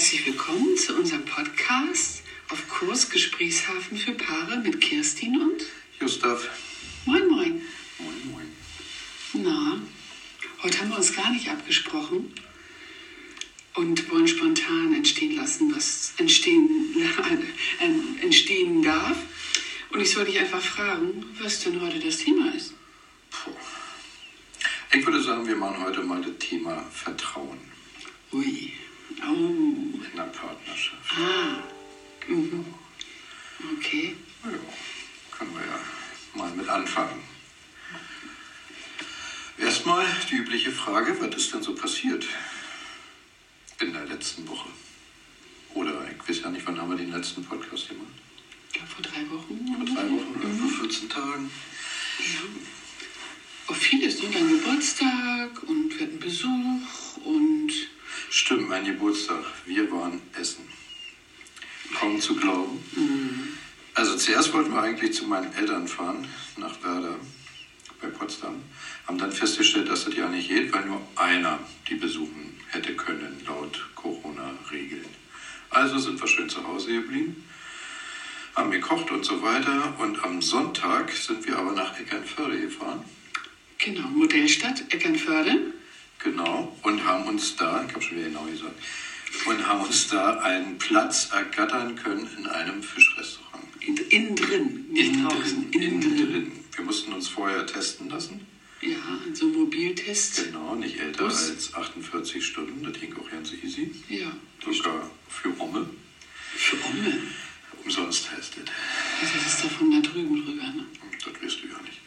herzlich willkommen zu unserem Podcast auf Kurs Gesprächshafen für Paare mit Kirstin und Gustav. Moin Moin. Moin, moin. Na, heute haben wir uns gar nicht abgesprochen und wollen spontan entstehen lassen, was entstehen, äh, entstehen darf. Und ich soll dich einfach fragen, was denn heute das Thema ist. Puh. Ich würde sagen, wir machen heute mal das Thema Vertrauen Ui. Oh. in der Partnerschaft. Ah. Mhm. Okay. Ja, können wir ja mal mit anfangen. Erstmal die übliche Frage, was ist denn so passiert in der letzten Woche? Oder ich weiß ja nicht, wann haben wir den letzten Podcast gemacht? Glaube vor drei Wochen. Vor drei Wochen oder vor 14 Tagen? Ja. Oh, vieles, ne? Dein Geburtstag und wir hatten Besuch Stimmt, mein Geburtstag. Wir waren essen. Kaum zu glauben. Also zuerst wollten wir eigentlich zu meinen Eltern fahren, nach Werder, bei Potsdam. Haben dann festgestellt, dass das ja nicht geht, weil nur einer die besuchen hätte können, laut Corona-Regeln. Also sind wir schön zu Hause geblieben, haben gekocht und so weiter. Und am Sonntag sind wir aber nach Eckernförde gefahren. genau, Modellstadt Eckernförde. Genau, und haben uns da, ich habe schon wieder genau gesagt, und haben uns da einen Platz ergattern können in einem Fischrestaurant. In, innen drin, nicht draußen. Innen drin. Wir mussten uns vorher testen lassen. Ja, so ein Mobiltest. Genau, nicht älter Bus. als 48 Stunden. Das ging auch ganz easy. Ja. Sogar für Romme. Für Omme. Umsonst testet. Das ist doch von da drüben drüber, ne? Das wirst du ja nicht.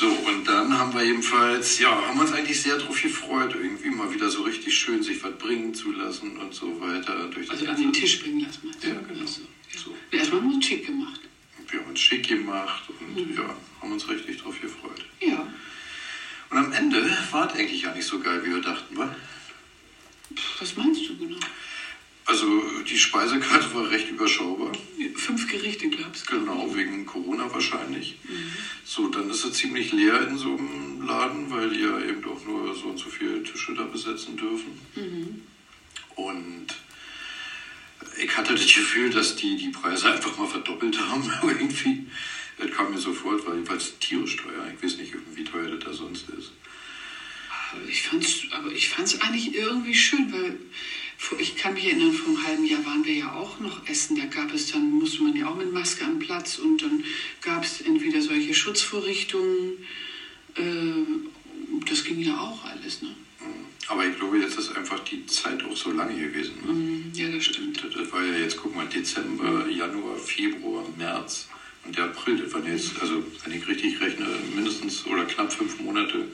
So, und dann haben wir jedenfalls, ja, haben uns eigentlich sehr darauf gefreut, irgendwie mal wieder so richtig schön sich was bringen zu lassen und so weiter. Durch das Also an den Tisch bringen lassen, meinst du? Ja, genau. Also, ja. So. Erstmal haben wir uns schick gemacht. Wir haben uns schick gemacht und ja, haben uns richtig drauf gefreut. Ja. Und am Ende war es eigentlich ja nicht so geil, wie wir dachten, wa? Was meinst du genau? Also die Speisekarte war recht überschaubar. Fünf Gerichte, glaubst du? Genau, wegen Corona wahrscheinlich. So, dann ist es ziemlich leer in so einem Laden, weil die ja eben auch nur so und so viele Tische da besetzen dürfen. Und ich hatte das Gefühl, dass die die Preise einfach mal verdoppelt haben. irgendwie. Das kam mir so vor, es tierisch teuer. Ich weiß nicht, wie teuer das da sonst ist. Aber Ich fand's, aber ich fand's eigentlich irgendwie schön, weil ich kann mich erinnern, vor einem halben Jahr waren wir ja auch noch essen. Da gab es dann, musste man ja auch mit Maske am Platz und dann gab es entweder solche Schutzvorrichtungen. Äh, das ging ja auch alles, ne? Aber ich glaube, jetzt ist einfach die Zeit auch so lange gewesen. Ne? Mm, Ja, das stimmt. Das, das war ja jetzt, guck mal, Dezember, Januar, Februar, März und der April. Das waren jetzt, also wenn ich richtig rechne, mindestens oder knapp fünf Monate,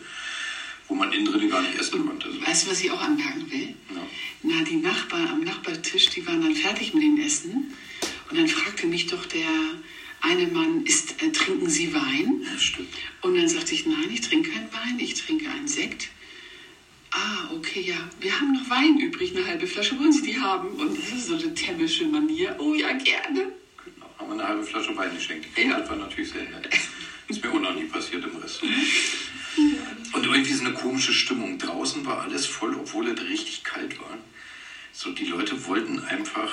wo man innen drin gar nicht essen konnte. Weißt du, was ich auch anmerken will? Ja. Na, die Nachbarn am Nachbartisch, die waren dann fertig mit dem Essen. Und dann fragte mich doch der eine Mann, ist, äh, trinken Sie Wein? Das stimmt. Und dann sagte ich, nein, ich trinke keinen Wein, ich trinke einen Sekt. Ah, okay, ja. Wir haben noch Wein übrig, eine halbe Flasche. Wollen Sie die haben? Und das ist so eine tämmische Manier. Oh ja, gerne. Genau. Haben wir eine halbe Flasche Wein geschenkt. gekriegt. Ja. Das war natürlich sehr nett. Ist mir auch noch nie passiert im Restaurant. Irgendwie so eine komische Stimmung. Draußen war alles voll, obwohl es richtig kalt war. So, die Leute wollten einfach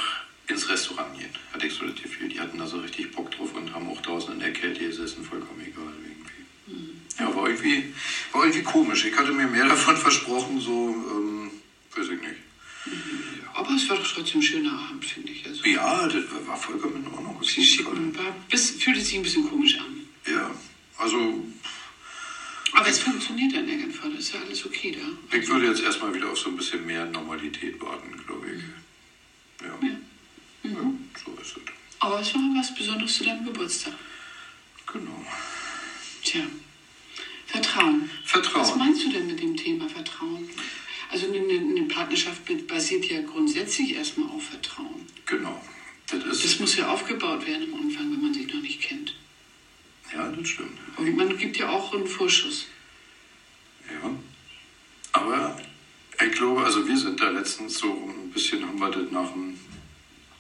ins Restaurant gehen, hatte ich so das Gefühl. Die hatten da so richtig Bock drauf und haben auch draußen in der Kälte gesessen, vollkommen egal irgendwie. Ja, war irgendwie, war irgendwie komisch. Ich hatte mir mehr davon versprochen, so, ähm, weiß ich nicht. Aber es war doch trotzdem ein schöner Abend, finde ich. Also, Ja, das war vollkommen in Ordnung. war, bis, fühlte sich ein bisschen komisch an. Ja, also es funktioniert in Eckernförde, ist ja alles okay da. Ich würde jetzt erstmal wieder auf so ein bisschen mehr Normalität warten, glaube ich. Ja. Ja. ja, so ist es. Aber es war was Besonderes zu deinem Geburtstag. Genau. Tja, Vertrauen. Was Vertrauen. meinst du denn mit dem Thema Vertrauen? Also eine, eine Partnerschaft basiert ja grundsätzlich erstmal auf Vertrauen. Genau. Das Das muss ja aufgebaut werden am Anfang, wenn man sich noch nicht kennt. ja, das stimmt. Und man gibt ja auch einen Vorschuss. Ja. Aber ich glaube, also wir sind da letztens so ein bisschen, haben wir das nach, dem,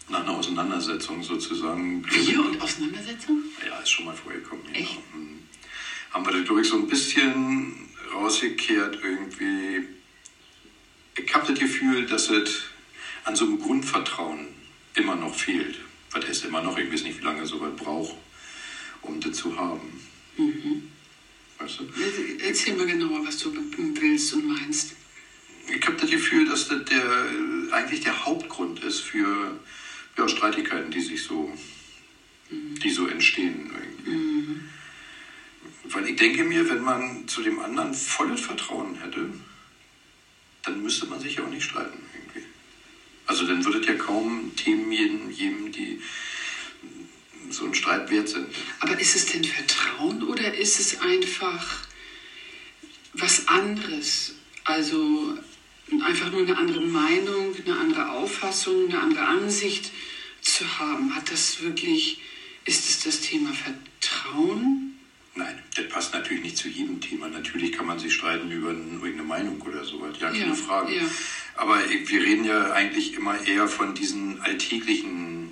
nach einer Auseinandersetzung sozusagen. Wir und Auseinandersetzung? Ja, ist schon mal vorgekommen. Genau. Echt? Mhm. Haben wir das, glaube ich, so ein bisschen rausgekehrt irgendwie. Ich habe das Gefühl, dass es an so einem Grundvertrauen immer noch fehlt. Was heißt immer noch, ich weiß nicht, wie lange so was braucht, um das zu haben. Mhm. Weißt du? Erzähl mal genauer, was du willst und meinst. Ich habe das Gefühl, dass das der, eigentlich der Hauptgrund ist für ja, Streitigkeiten, die sich so, mhm. die so entstehen. Mhm. Weil ich denke mir, wenn man zu dem anderen volles Vertrauen hätte, dann müsste man sich ja auch nicht streiten irgendwie. Also dann würde ja kaum Themen geben, die so ein Streit wert sind. Aber ist es denn Vertrauen oder ist es einfach was anderes? Also einfach nur eine andere Meinung, eine andere Auffassung, eine andere Ansicht zu haben. Hat das wirklich, ist es das Thema Vertrauen? Nein, das passt natürlich nicht zu jedem Thema. Natürlich kann man sich streiten über irgendeine Meinung oder so, ja, keine ja, Frage. Ja. Aber wir reden ja eigentlich immer eher von diesen alltäglichen,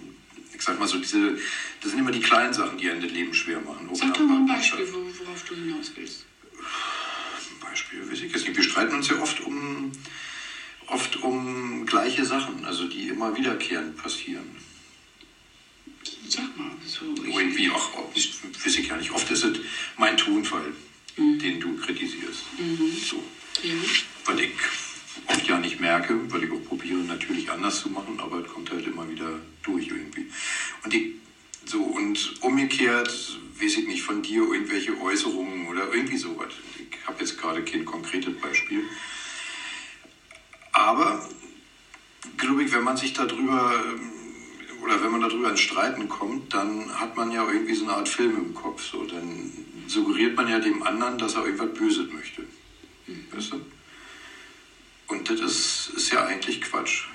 ich sag mal so, diese, das sind immer die kleinen Sachen, die einem das Leben schwer machen. Sag doch mal ein Beispiel, worauf du hinaus willst. Ein Beispiel, weiß ich jetzt nicht. Wir streiten uns ja oft um, oft um gleiche Sachen, also die immer wiederkehrend passieren. Sag mal, so. Irgendwie auch, ich weiß ich gar nicht. Oft ist es mein Tonfall, mhm. den du kritisierst. Mhm. So. Ja. Weil ich oft ja nicht merke, weil ich auch probiere, natürlich anders zu machen, aber es kommt halt immer wieder durch irgendwie. Und ich, so, und umgekehrt, weiß ich nicht, von dir irgendwelche Äußerungen oder irgendwie sowas. Ich habe jetzt gerade kein konkretes Beispiel. Aber, glaube ich, wenn man sich darüber ähm, oder wenn man darüber ins Streiten kommt, dann hat man ja irgendwie so eine Art Film im Kopf. So. Dann suggeriert man ja dem anderen, dass er irgendwas Böses möchte. Mhm. Weißt du? Das ist, ist ja eigentlich Quatsch.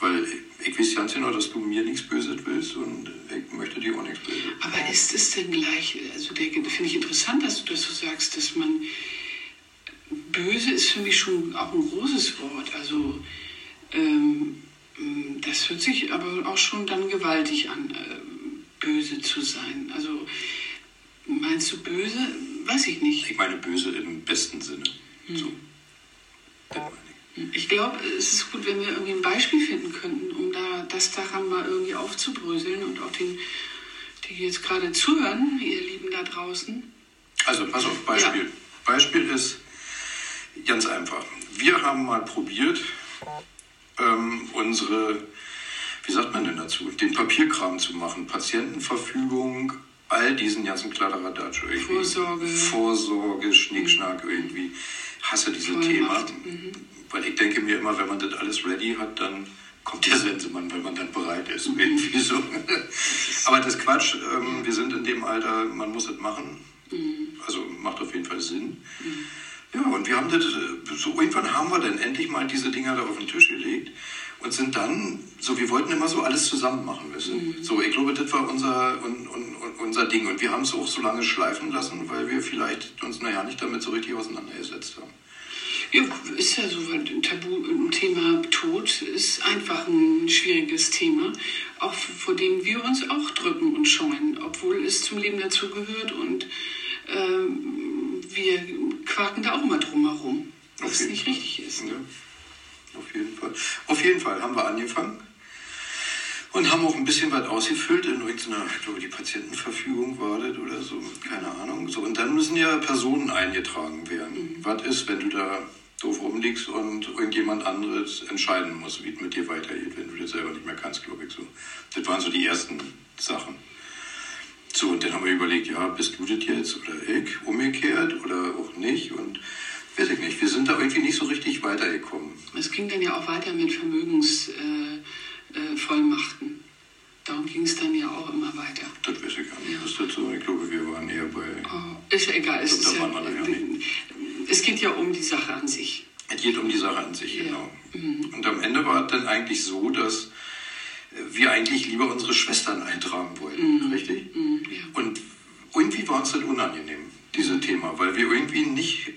Weil ich weiß ganz genau, dass du mir nichts Böses willst und ich möchte dir auch nichts Böses. Aber ist es denn gleich, also finde ich interessant, dass du das so sagst, dass man, böse ist für mich schon auch ein großes Wort. Also, ähm, das hört sich aber auch schon dann gewaltig an, äh, böse zu sein. Also meinst du böse? Weiß ich nicht. Ich meine böse im besten Sinne. Hm. So. Ich glaube, es ist gut, wenn wir irgendwie ein Beispiel finden könnten, um da das daran mal irgendwie aufzubröseln und auch den, die jetzt gerade zuhören, ihr Lieben da draußen. Also pass auf, Beispiel. Ja. Beispiel ist ganz einfach. Wir haben mal probiert, ähm, unsere, wie sagt man denn dazu, den Papierkram zu machen, Patientenverfügung, all diesen ganzen Kladderadatsch irgendwie. Vorsorge. Vorsorge, Schnickschnack mhm. irgendwie. Hasse diese Thema. Mhm. Weil ich denke mir immer, wenn man das alles ready hat, dann kommt der Sensemann, wenn man dann bereit ist. Irgendwie so. Aber das Quatsch, ähm, wir sind in dem Alter, man muss es machen. Mhm. Also macht auf jeden Fall Sinn. Mhm. Ja, und wir haben das, äh, so irgendwann haben wir dann endlich mal diese Dinger da auf den Tisch gelegt und sind dann, so wir wollten immer so alles zusammen machen müssen. Mhm. So, ich glaube, das war unser, un, un, unser Ding und wir haben es auch so lange schleifen lassen, weil wir vielleicht uns naja nicht damit so richtig auseinandergesetzt haben. Ja, ist ja so ein Tabu, ein Thema Tod ist einfach ein schwieriges Thema, auch vor dem wir uns auch drücken und scheuen, obwohl es zum Leben dazugehört und ähm, wir quaken da auch immer drum herum, was nicht Fall. richtig ist. Ja, auf jeden Fall. Auf jeden Fall haben wir angefangen und haben auch ein bisschen was ausgefüllt in irgendeiner, ich glaube, die Patientenverfügung war das oder so, keine Ahnung. So, und dann müssen ja Personen eingetragen werden. Mhm. Was ist, wenn du da doof rumliegst und irgendjemand anderes entscheiden muss, wie es mit dir weitergeht, wenn du das selber nicht mehr kannst, glaube ich so. Das waren so die ersten Sachen. So, und dann haben wir überlegt, ja, bist du das jetzt oder ich, umgekehrt oder auch nicht und weiß ich nicht, wir sind da irgendwie nicht so richtig weitergekommen. Es ging dann ja auch weiter mit Vermögensvollmachten. Äh, äh, Darum ging es dann ja auch immer weiter. Das weiß ich gar nicht. Ja. Das so? Ich glaube, wir waren eher bei. Oh, ist ja egal. Es, ist ja, es geht ja um die Sache an sich. Es geht um die Sache an sich, ja. genau. Mhm. Und am Ende war es dann eigentlich so, dass wir eigentlich lieber unsere Schwestern eintragen wollten, mhm. richtig? Mhm, ja. Und irgendwie war uns das unangenehm, dieses Thema, weil wir irgendwie nicht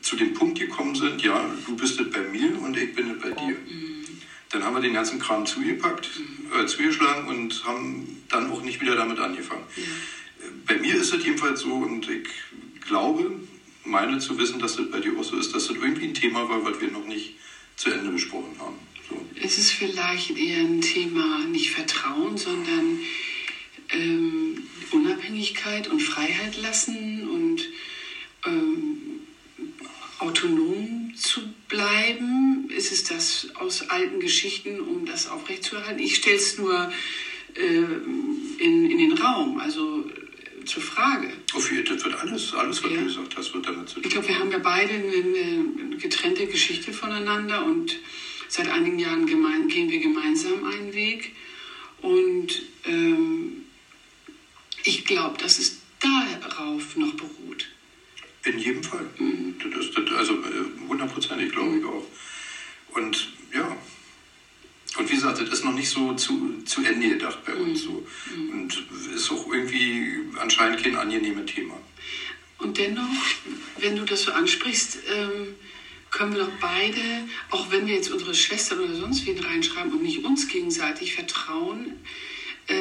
zu dem Punkt gekommen sind, ja, du bist es bei mir und ich bin es bei dir. Mhm. Dann haben wir den ganzen Kram zugepackt, mhm. äh, zugeschlagen und haben dann auch nicht wieder damit angefangen. Ja. Bei mir ist es jedenfalls so und ich glaube, meine zu wissen, dass das bei dir auch so ist, dass das irgendwie ein Thema war, was wir noch nicht zu Ende besprochen haben. So. Es ist vielleicht eher ein Thema nicht Vertrauen, sondern ähm, Unabhängigkeit und Freiheit lassen und ähm, autonom zu bleiben? Ist es das aus alten Geschichten, um das aufrechtzuerhalten? Ich stelle es nur äh, in, in den Raum, also zur Frage. Auf jeden das wird alles, alles, was Ja. du gesagt hast, wird damit zu tun. Ich glaube, wir haben ja beide eine, getrennte Geschichte voneinander und seit einigen Jahren gemein, gehen wir gemeinsam einen Weg. Und ähm, ich glaube, dass es darauf noch beruht. In jedem Fall. Das, ist- das, also äh, hundertprozentig, glaube ich auch. Und ja. Und wie gesagt, das ist noch nicht so zu, zu Ende gedacht bei uns so. Und ist auch irgendwie anscheinend kein angenehmes Thema. Und dennoch, wenn du das so ansprichst, ähm, können wir doch beide, auch wenn wir jetzt unsere Schwestern oder sonst wen reinschreiben und nicht uns gegenseitig vertrauen, äh,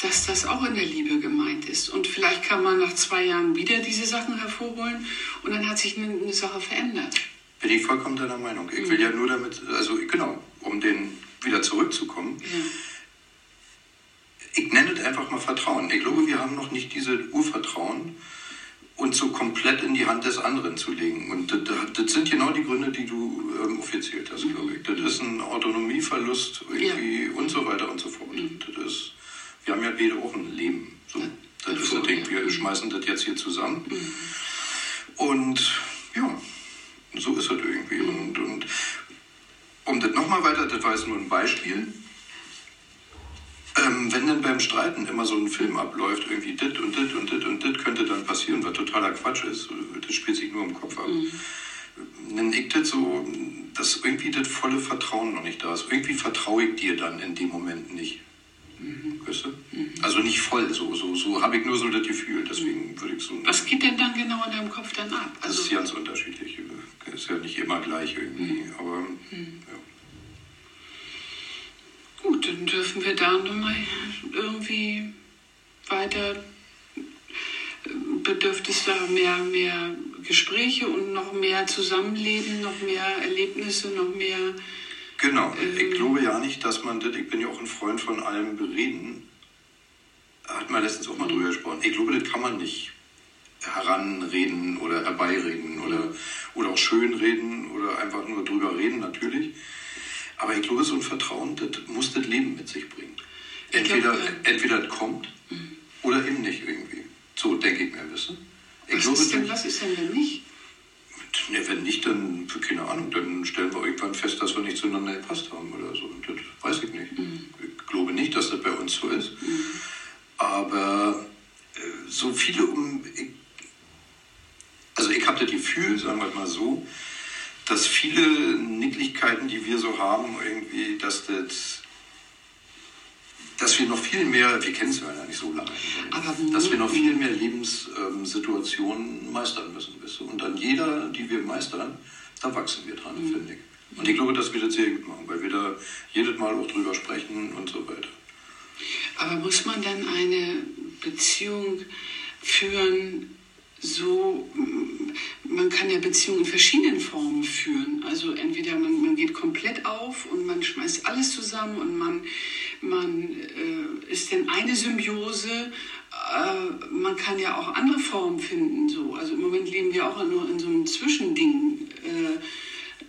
dass das auch in der Liebe gemeint ist. Und vielleicht kann man nach zwei Jahren wieder diese Sachen hervorholen und dann hat sich eine, eine Sache verändert. Bin ich vollkommen deiner Meinung. Ich will ja nur damit, also genau, um den wieder zurückzukommen, Ja. ich nenne es einfach mal Vertrauen. Ich glaube, wir haben noch nicht diese Urvertrauen, uns so komplett in die Hand des anderen zu legen. Und das, das- sind genau die Gründe, die du ähm, aufgezählt hast, glaube ich. Das ist ein Autonomieverlust irgendwie und so weiter und so fort. Das ist, wir haben ja beide auch ein Leben. So, das ist das Ding. Wir schmeißen das jetzt hier zusammen. Und ja, so ist das irgendwie. Und, und um das nochmal weiter, das war jetzt nur ein Beispiel. Ähm, wenn dann beim Streiten immer so ein Film abläuft, irgendwie dit und dit und dit und dit könnte dann passieren, was totaler Quatsch ist, das spielt sich nur im Kopf ab. Dann ich das so, dass irgendwie das volle Vertrauen noch nicht da ist. Irgendwie vertraue ich dir dann in dem Moment nicht. Du? Also nicht voll, so, so, so habe ich nur so das Gefühl. Deswegen würde ich so. Was geht denn dann genau in deinem Kopf dann ab? Das ist Also, ganz unterschiedlich. Ist ja nicht immer gleich irgendwie. Aber ja. gut, dann dürfen wir da nochmal irgendwie weiter bedürft es da mehr, mehr Gespräche und noch mehr Zusammenleben, noch mehr Erlebnisse, noch mehr. Genau, ich glaube ja nicht, dass man das, ich bin ja auch ein Freund von allem Bereden, hat man letztens auch mal drüber gesprochen. Ich glaube, das kann man nicht heranreden oder herbeireden oder, oder auch schönreden oder einfach nur drüber reden, natürlich. Aber ich glaube, so ein Vertrauen, das muss das Leben mit sich bringen. Ich glaub, Entweder, ja. entweder das kommt oder eben nicht irgendwie. So denke ich mir, du? Ich Was glaube, ist, denn, was ist denn wenn nicht? Wenn nicht, dann, keine Ahnung, dann stellen wir irgendwann fest, dass zueinander gepasst haben oder so. Das weiß ich nicht. Ich glaube nicht, dass das bei uns so ist. Aber äh, so viele um. Ich, also, ich habe das Gefühl, sagen wir mal so, dass viele Nicklichkeiten, die wir so haben, irgendwie, dass das. Dass wir noch viel mehr, wir kennen es ja nicht so lange, dass wir noch viel mehr Lebenssituationen meistern müssen. Und an jeder, die wir meistern, da wachsen wir dran, finde ich. Und ich glaube, dass wir das sehr gut machen, weil wir da jedes Mal auch drüber sprechen und so weiter. Aber muss man dann eine Beziehung führen, so, man kann ja Beziehungen in verschiedenen Formen führen. Also entweder man, man geht komplett auf und man schmeißt alles zusammen und man, man äh, ist in eine Symbiose. Äh, man kann ja auch andere Formen finden. So. Also im Moment leben wir auch nur in so einem Zwischending. Äh,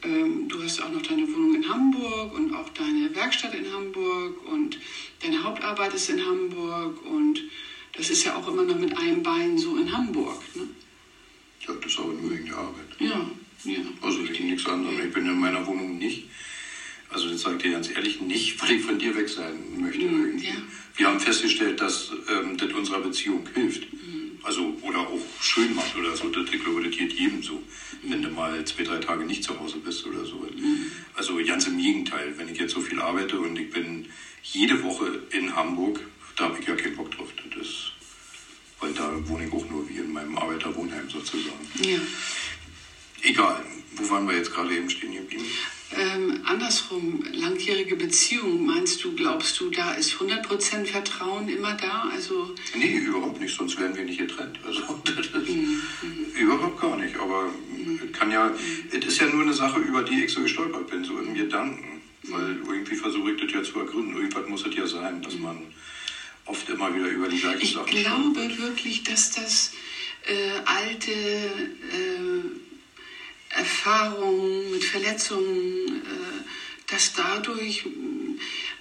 ähm, du hast auch noch deine Wohnung in Hamburg und auch deine Werkstatt in Hamburg und deine Hauptarbeit ist in Hamburg und das ist ja auch immer noch mit einem Bein so in Hamburg. Ne? Ja, das ist aber nur wegen der Arbeit. Ja, ja. Also wegen nichts anderem. Ich bin in meiner Wohnung nicht. Also das sage ich dir ganz ehrlich, nicht, weil ich von dir weg sein möchte. irgendwie. ja. Wir haben festgestellt, dass ähm, das unserer Beziehung hilft. Also oder auch schön macht oder so. Das, ich glaube, das geht jedem so. Wenn du mal zwei, drei Tage nicht zu Hause bist oder so. Also ganz im Gegenteil. Wenn ich jetzt so viel arbeite und ich bin jede Woche in Hamburg, da habe ich ja keinen Bock drauf. Das ist, weil da wohne ich auch nur wie in meinem Arbeiterwohnheim sozusagen. ja. Egal, wo waren wir jetzt gerade eben stehen geblieben? Ähm, andersrum, langjährige Beziehung, meinst du, glaubst du, da ist 100% Vertrauen immer da? Also, Nee, überhaupt nicht, sonst wären wir nicht getrennt. Also, das ist überhaupt gar nicht. Aber es kann ja, es ist ja nur eine Sache, über die ich so gestolpert bin, so in Gedanken. Weil irgendwie versuche ich das ja zu ergründen. Irgendwas muss es ja sein, dass man oft immer wieder über die gleichen Ich Sachen glaube stolpert. wirklich, dass das äh, alte äh, Erfahrungen mit Verletzungen, äh, dass dadurch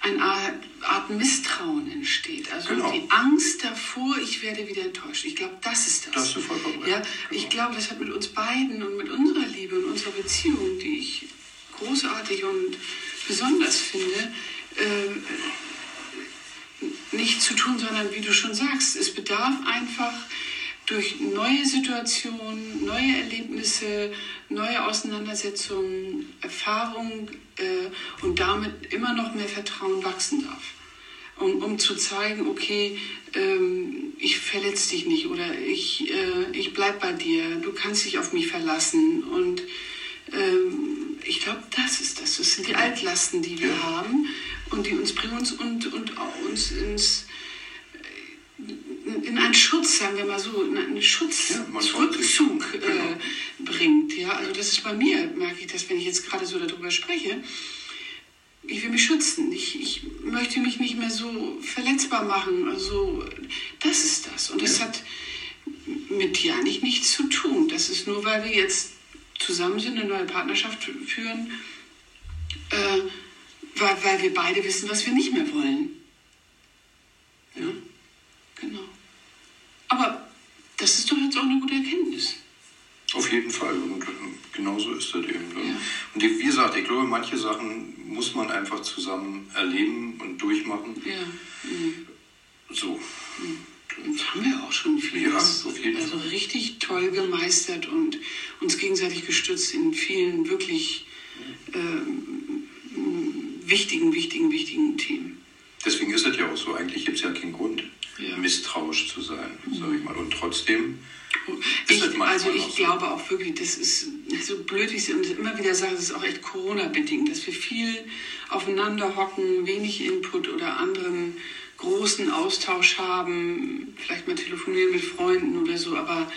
eine Art, Misstrauen entsteht. Also Genau. die Angst davor, ich werde wieder enttäuscht. Ich glaube, das ist das. Da hast du vollkommen recht. ja, Genau. Ich glaube, das hat mit uns beiden und mit unserer Liebe und unserer Beziehung, die ich großartig und besonders finde, äh, nicht zu tun, sondern wie du schon sagst, es bedarf einfach durch neue Situationen, neue Erlebnisse, neue Auseinandersetzungen, Erfahrung äh, und damit immer noch mehr Vertrauen wachsen darf. Um, um zu zeigen, okay, ähm, ich verletze dich nicht oder ich, äh, ich bleib bei dir, du kannst dich auf mich verlassen. Und ähm, ich glaube, das ist das. Das sind die Altlasten, die wir haben und die uns bringen uns und, und auch uns ins in einen Schutz, sagen wir mal so, in einen Schutz, Ja, Rückzug genau. äh, bringt. Ja, also das ist bei mir, merke ich das, wenn ich jetzt gerade so darüber spreche. Ich will mich schützen. Ich, ich möchte mich nicht mehr so verletzbar machen. Also das ist das. Und das Ja. hat mit dir eigentlich nichts zu tun. Das ist nur, weil wir jetzt zusammen sind, eine neue Partnerschaft führen, äh, weil, weil wir beide wissen, was wir nicht mehr wollen. Ja, genau. Aber das ist doch jetzt auch eine gute Erkenntnis. Auf jeden Fall. Und ähm, genauso ist das eben. Ne? Ja. Und wie gesagt, ich glaube, manche Sachen muss man einfach zusammen erleben und durchmachen. Ja. Mhm. So. Das haben wir auch schon vieles. Ja, auf jeden also Fall. richtig toll gemeistert und uns gegenseitig gestützt in vielen wirklich ähm, wichtigen, wichtigen, wichtigen Themen. Deswegen ist es ja auch so. Eigentlich gibt es ja keinen Grund. Misstrauisch zu sein, sage ich mal. Und trotzdem Ich, Ist manchmal also ich so? glaube auch wirklich, das ist so blöd, wie ich es immer wieder sage, das ist auch echt Corona-bedingt, dass wir viel aufeinander hocken, wenig Input oder anderen großen Austausch haben, vielleicht mal telefonieren mit Freunden oder so, aber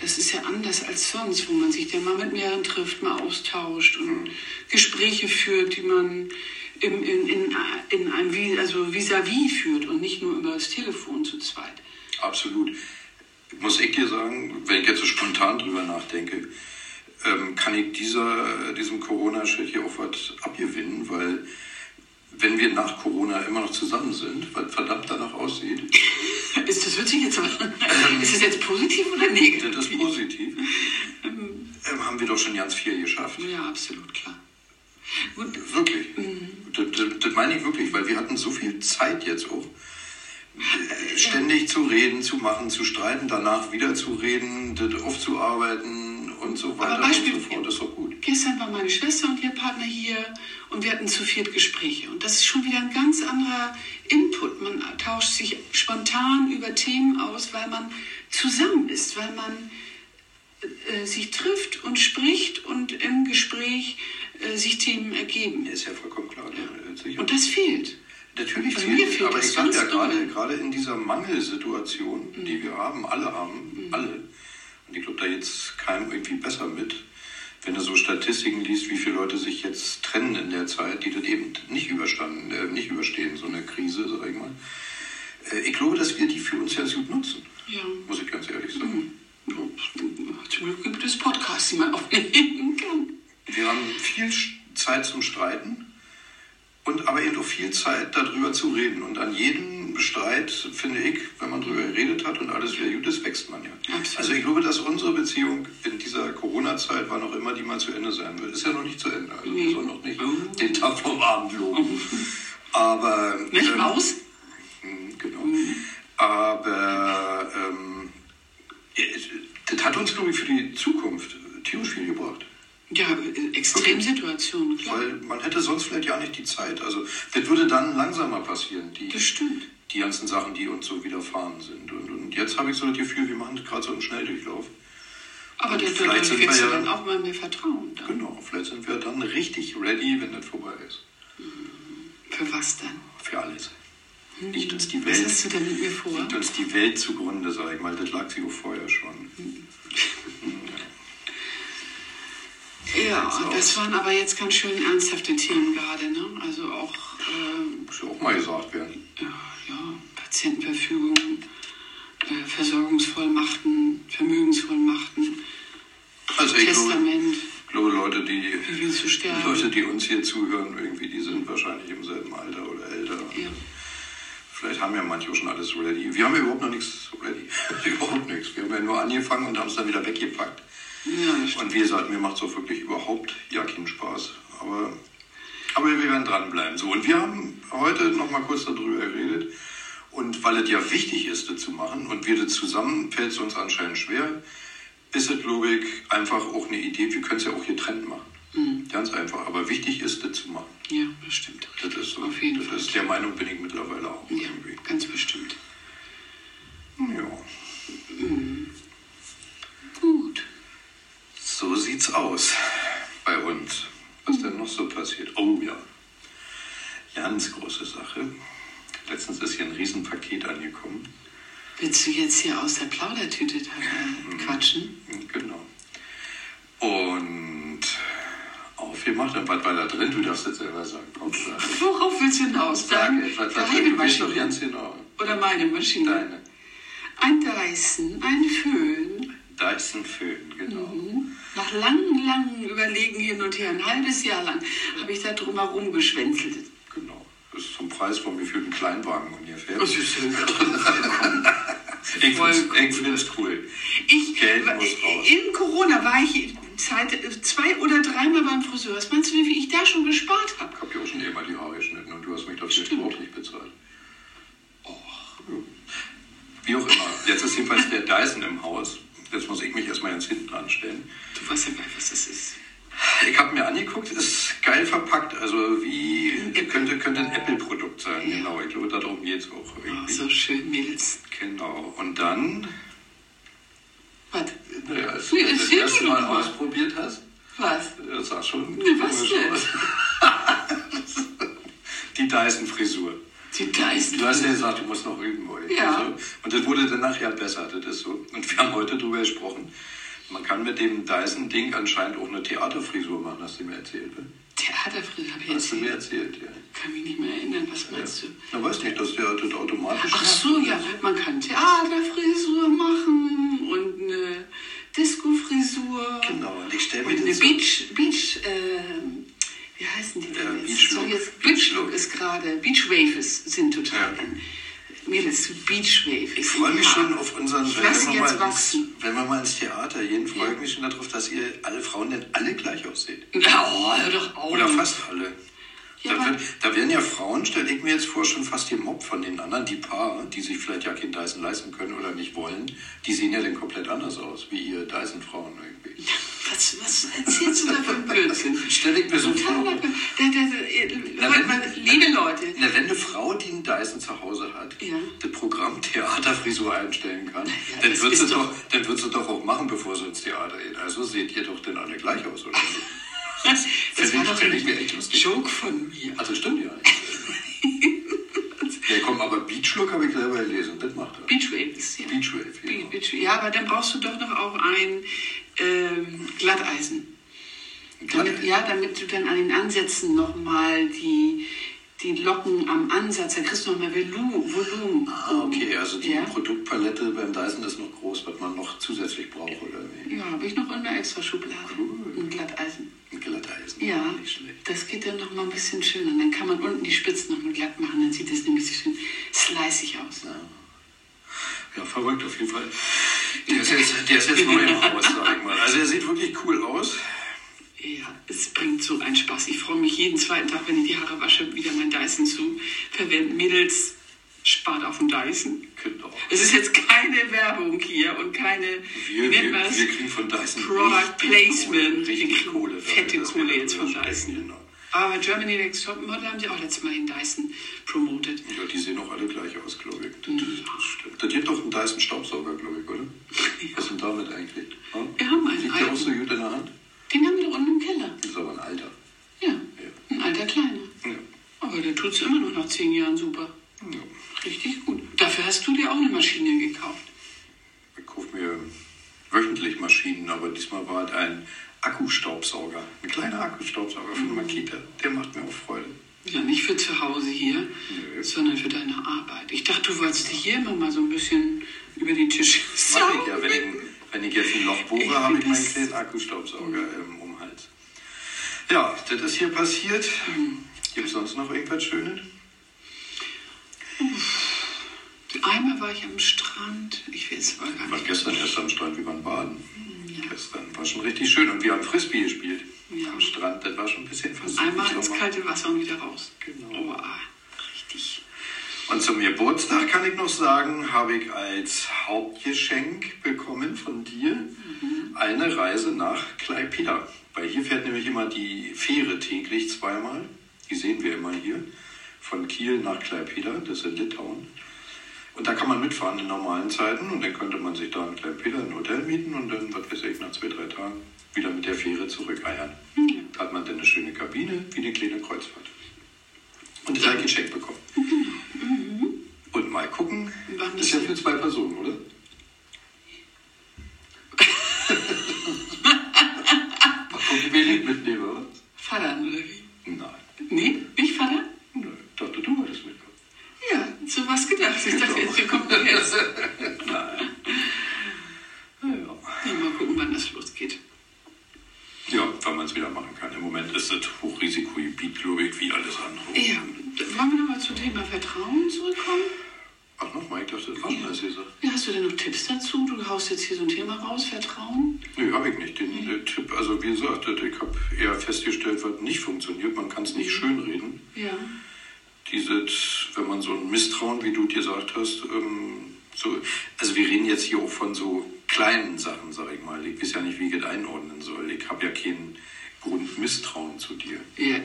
das ist ja anders als sonst, wo man sich dann mal mit mehreren trifft, mal austauscht und Gespräche führt, die man im, in, in, in einem Vis- also vis-à-vis führt und nicht nur über das Telefon zu zweit. Absolut. Muss ich dir sagen, wenn ich jetzt so spontan drüber nachdenke, ähm, kann ich dieser, diesem Corona-Shit hier auch was abgewinnen, weil wenn wir nach Corona immer noch zusammen sind, was verdammt danach aussieht, Ist das wirklich jetzt, ist das jetzt positiv oder negativ? das ist positiv, ähm, haben wir doch schon ganz viel geschafft. Ja, absolut klar. Gut, Wirklich. Das, das, das meine ich wirklich, weil wir hatten so viel Zeit jetzt auch. Ständig zu reden, zu machen, zu streiten, danach wieder zu reden, das aufzuarbeiten und so weiter und Beispiel- so fort. Das ist doch gut. gestern war meine Schwester und ihr Partner hier und wir hatten zu viert Gespräche. Und das ist schon wieder ein ganz anderer Input. Man tauscht sich spontan über Themen aus, weil man zusammen ist, weil man äh, sich trifft und spricht und im Gespräch äh, sich Themen ergeben. Ist ja vollkommen klar. sicher. Und das fehlt. Natürlich bei mir fehlt, fehlt aber das ich sage ja gerade, gerade in dieser Mangelsituation, die wir haben, alle haben, alle, und ich glaube, da jetzt keinem irgendwie besser mit, wenn du so Statistiken liest, wie viele Leute sich jetzt trennen in der Zeit, die das eben nicht überstanden, äh, nicht überstehen, so eine Krise, sag ich mal. Äh, ich glaube, dass wir die für uns ganz gut nutzen, Ja. muss ich ganz ehrlich sagen. Zum Glück gibt es Podcasts, die man aufnehmen kann. Wir haben viel Zeit zum Streiten und aber eben auch viel Zeit darüber zu reden. Und an jedem Streit, finde ich, wenn man darüber geredet hat und alles wieder gut ist, wächst man ja. Absolut. Also ich glaube, dass unsere Beziehung in dieser Corona-Zeit, wann auch immer die mal zu Ende sein wird, ist ja noch nicht zu Ende. Also wir Nee. sollen noch nicht Oh. den Tag vom Abend loben. Aber... Nicht ähm, Maus? Mhm, Genau. Aber ähm, das hat uns, glaube ich, für die Zukunft tierisch viel gebracht. Ja, äh, Extremsituationen, klar. Weil man hätte sonst vielleicht ja nicht die Zeit. Also das würde dann langsamer passieren, die, Das stimmt. die ganzen Sachen, die uns so widerfahren sind. Und, und jetzt habe ich so das Gefühl, wir machen das gerade so einen Schnelldurchlauf. Aber der vielleicht sind wir ja- dann auch mal mehr Vertrauen. Dann. Genau, vielleicht sind wir dann richtig ready, wenn das vorbei ist. Für was dann? Für alles. Liegt uns die Hm. Was Welt, hast du denn mit mir vor? liegt uns die Welt zugrunde, sage ich mal. Das lag sie auch vorher schon. Ja, So. das waren aber jetzt ganz schön ernsthafte Themen gerade. Ne? mal gesagt werden. Ja, ja Patientenverfügung, äh, Versorgungsvollmachten, Vermögensvollmachten, Also Testament, ich glaube, Leute, die? Leute, die uns hier zuhören, irgendwie, die sind wahrscheinlich im selben Alter oder älter. Ja. Vielleicht haben ja manche auch schon alles ready. Wir haben ja überhaupt noch nichts ready. überhaupt nichts. Wir haben ja nur angefangen und haben es dann wieder weggepackt. Ja. Und wie gesagt, mir macht es auch wirklich überhaupt ja keinen Spaß. Aber, aber wir werden dranbleiben. So, und wir haben heute noch mal kurz darüber geredet. Und weil es ja wichtig ist, das zu machen, und wir das zusammen, fällt es uns anscheinend schwer, ist es, glaube ich, einfach auch eine Idee. Wir können es ja auch getrennt machen. Ganz einfach. Aber wichtig ist, das zu machen. Ja, das stimmt. Das ist so. Auf jeden das Fall. Ist, der Meinung bin ich mittlerweile auch. Ja, Irgendwie. ganz bestimmt. Ja. Gut. So sieht's aus bei uns. Was denn noch so passiert? Oh ja. Ganz große Sache. Letztens ist hier ein Riesenpaket angekommen. Willst du jetzt hier aus der Plaudertüte äh, quatschen? Genau. Und aufgemacht, und was war da drin? Du darfst jetzt selber sagen. Komm. Worauf willst du hinaus? Sag Dein- es, was, was, Deine Maschine. ganz genau. Oder meine Maschine? Deine. Ein Dyson, ein Föhn. Dyson Föhn, genau. Mhm. Nach langem, langem Überlegen hin und her, ein halbes Jahr lang, habe ich da drumherum geschwänzelt. Genau. Das ist zum Preis von gefühlten Kleinwagen ungefähr. Das ist. Ich ich find's cool. Ich, Geld muss raus. in Corona war ich Zeit, zwei oder dreimal beim Friseur. Was meinst du, wie viel ich da schon gespart habe? Ich habe ja auch schon immer die Haare geschnitten und du hast mich dafür Stimmt. sportlich bezahlt. Wie auch immer. Jetzt ist jedenfalls der Dyson im Haus. Jetzt muss ich mich erstmal ganz hinten anstellen. Du weißt ja gar nicht, was das ist. Ich habe mir angeguckt, ist geil verpackt. Also wie Apple. könnte, könnte ein Apple-Produkt sein. Ja. Genau, ich glaube, darum geht es auch. Oh, so schön, Mädels. Genau. Und dann, Was? naja, als Nee, du das erste Mal ausprobiert hast, Was? das sah schon Nee, was denn? aus. Die Dyson-Frisur. Die Dyson. Du hast ja gesagt, du musst noch üben heute. Ja. Also, und das wurde dann nachher besser, das ist so. Und wir haben heute drüber gesprochen. Man kann mit dem Dyson-Ding anscheinend auch eine Theaterfrisur machen, hast du mir erzählt. Ne? Theaterfriseur habe ich Hast du mir erzählt. erzählt, ja. Kann mich nicht mehr erinnern, was meinst du? Na, weißt nicht, dass der das automatisch Ach so, ja, man kann Theaterfrisur machen und eine Disco-Frisur. Genau, und ich stelle mir Und eine das so- Beach, Beach, äh, wie heißen die Ja, denn jetzt? Beach So Look. jetzt Beach Beach Look Look. ist gerade, Beach Wave ist, sind total Ja. in. Mädels, Beach Wave. Ich freue mich schon auf unseren, Ich wenn, wir mal jetzt ins, wachsen. wenn wir mal ins Theater gehen, freue ich mich schon darauf, dass ihr alle Frauen denn alle gleich aussieht. Ja, oh, hör doch auf. Oder fast alle. Ja, da, wird, da werden ja Frauen, stelle ich mir jetzt vor, schon fast gemobbt von den anderen. Die Paar, die sich vielleicht ja kein Dyson leisten können oder nicht wollen, die sehen ja dann komplett anders aus, wie ihr Dyson-Frauen irgendwie. Was, was erzählst du da für Blödsinn? Stelle ich mir so vor. Da, da, Leute, wenn- mal, liebe Leute, Na, wenn eine Frau, die einen Dyson zu Hause hat, Ja. das Programm Theaterfrisur einstellen kann, Ja, dann, wird sie doch- doch, dann wird sie doch auch machen, bevor sie ins Theater geht. Also seht ihr doch dann alle gleich aus, oder? das, das war doch ein Joke von mir. Also stimmt ja. ja, komm, aber Beach Look habe ich selber gelesen. Das macht er. Beach Wave ist ja. Beach Wave, Be- ja. Beach, ja, aber dann brauchst du doch noch auch ein ähm, Glatteisen. Damit, ja, damit du dann an den Ansätzen nochmal die, die Locken am Ansatz, da kriegst du nochmal Volu, Volumen. Ah, okay, also die Ja, Produktpalette beim Dyson ist noch groß, was man noch zusätzlich braucht, oder wie? ja habe ich noch in der extra Schublade. Cool. Ein Glatteisen. Ein Glatteisen. Ja, das geht dann nochmal ein bisschen schöner. Dann kann man unten die Spitzen nochmal glatt machen, dann sieht das nämlich so schön slicig aus. Ja, verrückt auf jeden Fall. Der ist jetzt, der ist jetzt neu im Haus, sag ich mal. Also er sieht wirklich cool aus. Ja, es bringt so einen Spaß. Ich freue mich jeden zweiten Tag, wenn ich die Haare wasche, wieder mein Dyson zu verwenden. Mädels, spart auf den Dyson. Genau. Es ist jetzt keine Werbung hier und keine, wie Wir, nennt wir, man das? wir kriegen von Dyson Product Placement. Kohle, Wir richtig kriegen Kohle. dafür, Fette Kohle jetzt von Dyson. Genau. Aber Germany Next Top Model haben sie auch letztes Mal den Dyson promotet. Ja, die sehen doch alle gleich aus, glaube ich. Das, Mhm. das stimmt. Da gibt doch einen Dyson Staubsauger, glaube ich, oder? Was ist denn damit eigentlich? Ja? Wir haben einen Liegt der auch so gut in der Hand? Den haben wir da unten im Keller. Das ist aber ein alter. Ja, ein alter Kleiner. Ja. Aber der tut es immer noch nach zehn Jahren super. Ja. Richtig gut. Dafür hast du dir auch eine Maschine gekauft. Ich kaufe mir wöchentlich Maschinen, aber diesmal war es ein Akkustaubsauger. Ein kleiner Akkustaubsauger von Makita. Der macht mir auch Freude. Ja, nicht für zu Hause hier. Danke. sondern für deine Arbeit. Ich dachte, du wolltest dich hier immer mal so ein bisschen über den Tisch Mach ich ja, wenn ich, wenn ich jetzt ein Loch bohre, habe ich meinen kleinen Akkustaubsauger ähm, um Hals. Ja, das ist hier passiert. Gibt es sonst noch irgendwas Schönes? Einmal war ich am Strand. Ich will es aber gar Ich war nicht. gestern erst am Strand, wir waren baden. Gestern war schon richtig schön und wir haben Frisbee gespielt. Ja. Am Strand, das war schon ein bisschen fast Einmal ins kalte Wasser und wieder raus. Genau. Oh, ah. Und zum Geburtstag kann ich noch sagen, habe ich als Hauptgeschenk bekommen von dir eine Reise nach Klaipeda. Weil hier fährt nämlich immer die Fähre täglich zweimal. Die sehen wir immer hier. Von Kiel nach Klaipeda, das ist in Litauen. Und da kann man mitfahren in normalen Zeiten und dann könnte man sich da in Klaipeda ein Hotel mieten und dann, was weiß ich, nach zwei, drei Tagen wieder mit der Fähre zurückeiern. Da hat man dann eine schöne Kabine, wie eine kleine Kreuzfahrt. Und das habe ich geschenkt bekommen. Ist ist ja für zwei Personen, oder? mal gucken, wen ich mitnehme, oder? Vater oder wie? Nein. Nee,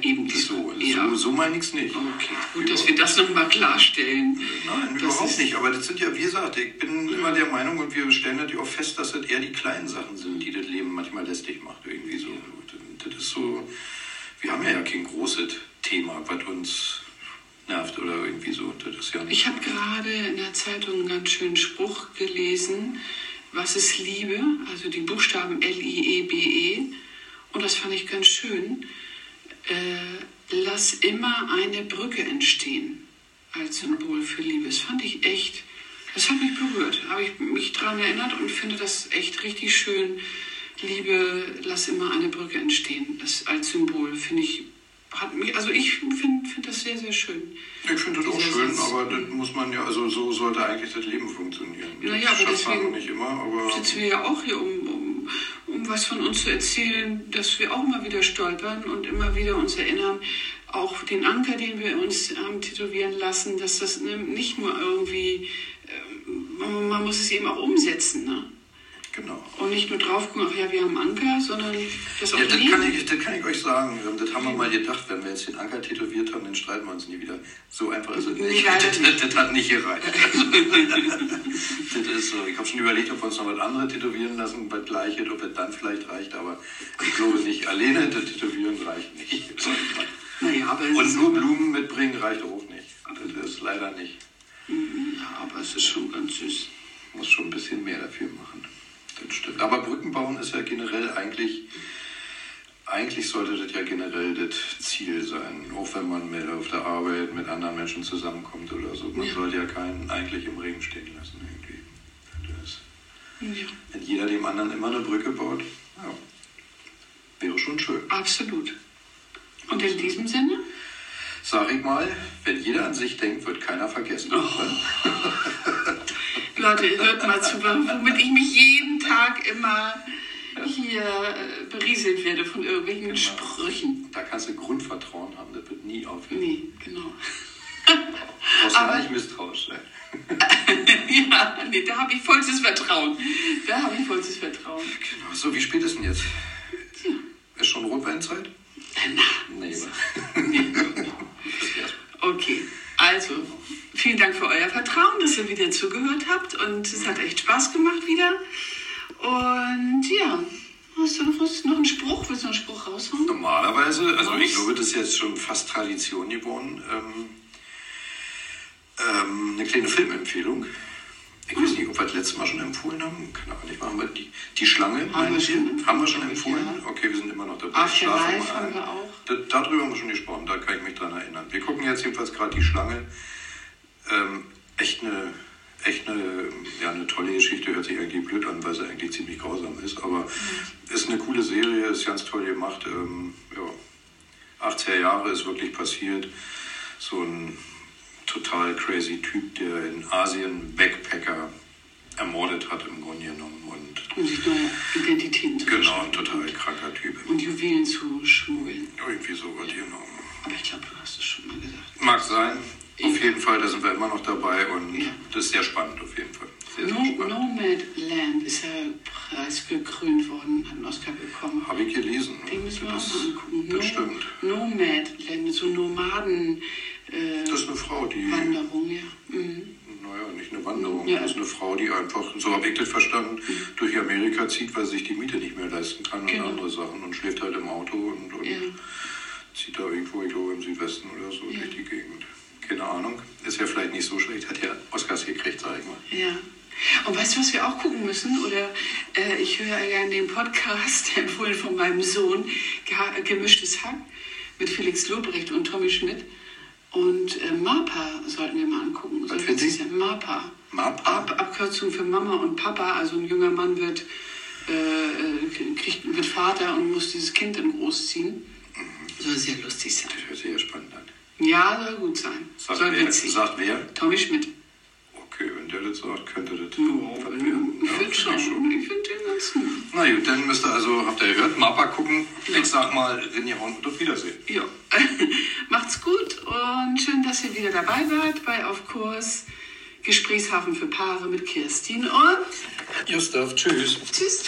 Ja, eben. So, ja. so, so meine ich es nicht. Okay, gut, dass wir das nochmal klarstellen. Nein, Das überhaupt ist- nicht. Aber das sind ja, wie gesagt, ich bin immer der Meinung und wir stellen natürlich auch fest, dass das eher die kleinen Sachen sind, die das Leben manchmal lästig macht. Irgendwie so. Das ist so, wir haben ja kein großes Thema, was uns nervt oder irgendwie so. Das ist ja nicht. Ich habe gerade in der Zeitung einen ganz schönen Spruch gelesen. Was ist Liebe? Also die Buchstaben L-I-E-B-E. Und das fand ich ganz schön. Äh, lass immer eine Brücke entstehen als Symbol für Liebe. Das fand ich echt, das hat mich berührt. Habe ich mich daran erinnert und finde das echt richtig schön. Liebe, lass immer eine Brücke entstehen. Das als Symbol finde ich, hat mich, also ich finde find das sehr, sehr schön. Ich finde das auch schön, Satz. aber das muss man ja, also so sollte eigentlich das Leben funktionieren. Naja, aber deswegen nicht immer, aber sitzen wir ja auch hier, um, um, was von uns zu erzählen, dass wir auch immer wieder stolpern und immer wieder uns erinnern, auch den Anker, den wir uns haben tätowieren lassen, dass das ne, nicht nur irgendwie, ähm, man muss es eben auch umsetzen. Ne? Genau. Und nicht nur drauf gucken, ach ja, wir haben Anker, sondern das auch Ja, das kann, ich, das kann ich euch sagen. Das haben wir mal gedacht, wenn wir jetzt den Anker tätowiert haben, dann streiten wir uns nie wieder. So einfach ist es nicht. Das, das, das hat nicht gereicht. das ist so. Ich habe schon überlegt, ob wir uns noch was anderes tätowieren lassen, was gleiches, ob es dann vielleicht reicht, aber ich glaube nicht. Alleine das Tätowieren reicht nicht. Naja, aber, Und nur Blumen mitbringen reicht auch nicht. Das ist leider nicht. ja, aber es ist schon ganz süß. Muss schon ein bisschen mehr dafür machen. Das stimmt. Aber Brücken bauen ist ja generell eigentlich, eigentlich sollte das ja generell das Ziel sein. Auch wenn man mehr auf der Arbeit mit anderen Menschen zusammenkommt oder so. Man Ja. sollte ja keinen eigentlich im Regen stehen lassen irgendwie. Das Ja, wenn jeder dem anderen immer eine Brücke baut, ja, wäre schon schön. absolut. Und in diesem Sinne? Sag ich mal, wenn jeder an sich denkt, wird keiner vergessen. Oh. Leute, hört mal zu, womit ich mich jeden Tag immer hier äh, berieselt werde von irgendwelchen Sprüchen. Da kannst du Grundvertrauen haben, das wird nie aufhören. Nee, genau. Brauchst gar Aber- nicht misstrauisch sein. ja, nee, da habe ich vollstes Vertrauen. Da habe ich vollstes Vertrauen. Genau, so, wie spät ist denn jetzt? Tja. Ist schon Rotweinzeit? Äh, Na, Nee, nee. Okay, also vielen Dank für euer Vertrauen, dass ihr wieder zugehört habt und es hat echt Spaß gemacht wieder. Und ja, hast du noch, was, noch einen Spruch? Willst du einen Spruch raushauen? Normalerweise, also ich glaube, das ist jetzt schon fast Tradition geworden, ähm, ähm, eine kleine Filmempfehlung. Ich weiß nicht, ob wir das letzte Mal schon empfohlen haben. Kann aber nicht machen. wir Die, die Schlange, Haben meine wir ich. schon Haben wir schon empfohlen, ja. Okay, wir sind immer noch dabei. Schlafen mal haben wir auch. Da, darüber haben wir schon gesprochen, da kann ich mich dran erinnern. Wir gucken jetzt jedenfalls gerade die Schlange Ähm, echt eine, echt eine, ja, eine tolle Geschichte, hört sich eigentlich blöd an, weil sie eigentlich ziemlich grausam ist, aber ist eine coole Serie, ist ganz toll gemacht. Ähm, ja, 80er Jahre ist wirklich passiert. So ein total crazy Typ, der in Asien Backpacker ermordet hat im Grunde genommen. Und, Um sich neue Identitäten zu genau, ein total kranker Typ. Und Juwelen zu schmuggeln. Irgendwie so genommen. Aber ich glaube, du hast es schon mal gesagt. Mag sein. Auf jeden Fall, da sind wir immer noch dabei und Ja. das ist sehr spannend auf jeden Fall. Sehr, sehr No, spannend. Nomad Land ist ja preisgekrönt worden, hat einen Oscar bekommen. Habe ich gelesen. Den müssen wir das, auch mal angucken. das stimmt. Nomad Land, so Nomaden. Äh, Das ist eine Frau, die, Wanderung, ja. Mhm. naja, nicht eine Wanderung, Ja. das ist eine Frau, die einfach, so habe ich das verstanden, durch Amerika zieht, weil sie sich die Miete nicht mehr leisten kann Genau. und andere Sachen und schläft halt im Auto und, und Ja. zieht da irgendwo, ich glaube, im Südwesten oder so Ja. durch die Gegend. Keine Ahnung. Ist ja vielleicht nicht so schlecht, hat ja Oscars gekriegt, sag ich mal. Ja. Und weißt du, was wir auch gucken müssen? Oder äh, ich höre ja gerne den Podcast, empfohlen von meinem Sohn, Ge Gemischtes Hack, mit Felix Lobrecht und Tommy Schmidt. Und äh, MAPA sollten wir mal angucken. Was So Sie? Jahr. MAPA. MAPA? Ab Abkürzung für Mama und Papa. Also ein junger Mann wird, äh, äh, kriegt, wird Vater und muss dieses Kind dann großziehen. Soll sehr lustig sein. Das hört sich ja spannend an. Ja, soll gut sein. Sagt, soll wer, witzig. sagt wer? Tommy Schmidt. Okay, wenn der das sagt, könnte das. Ja, passieren. ich Ja, finde schon. Ich finde den ganz gut. Na gut, dann müsst ihr also, habt ihr gehört, Mappa gucken. Ich sag mal, Rinjahauen und auf Wiedersehen. Ja. Macht's gut und schön, dass ihr wieder dabei wart bei Auf Kurs Gesprächshafen für Paare mit Kirstin und Gustav, tschüss. tschüss.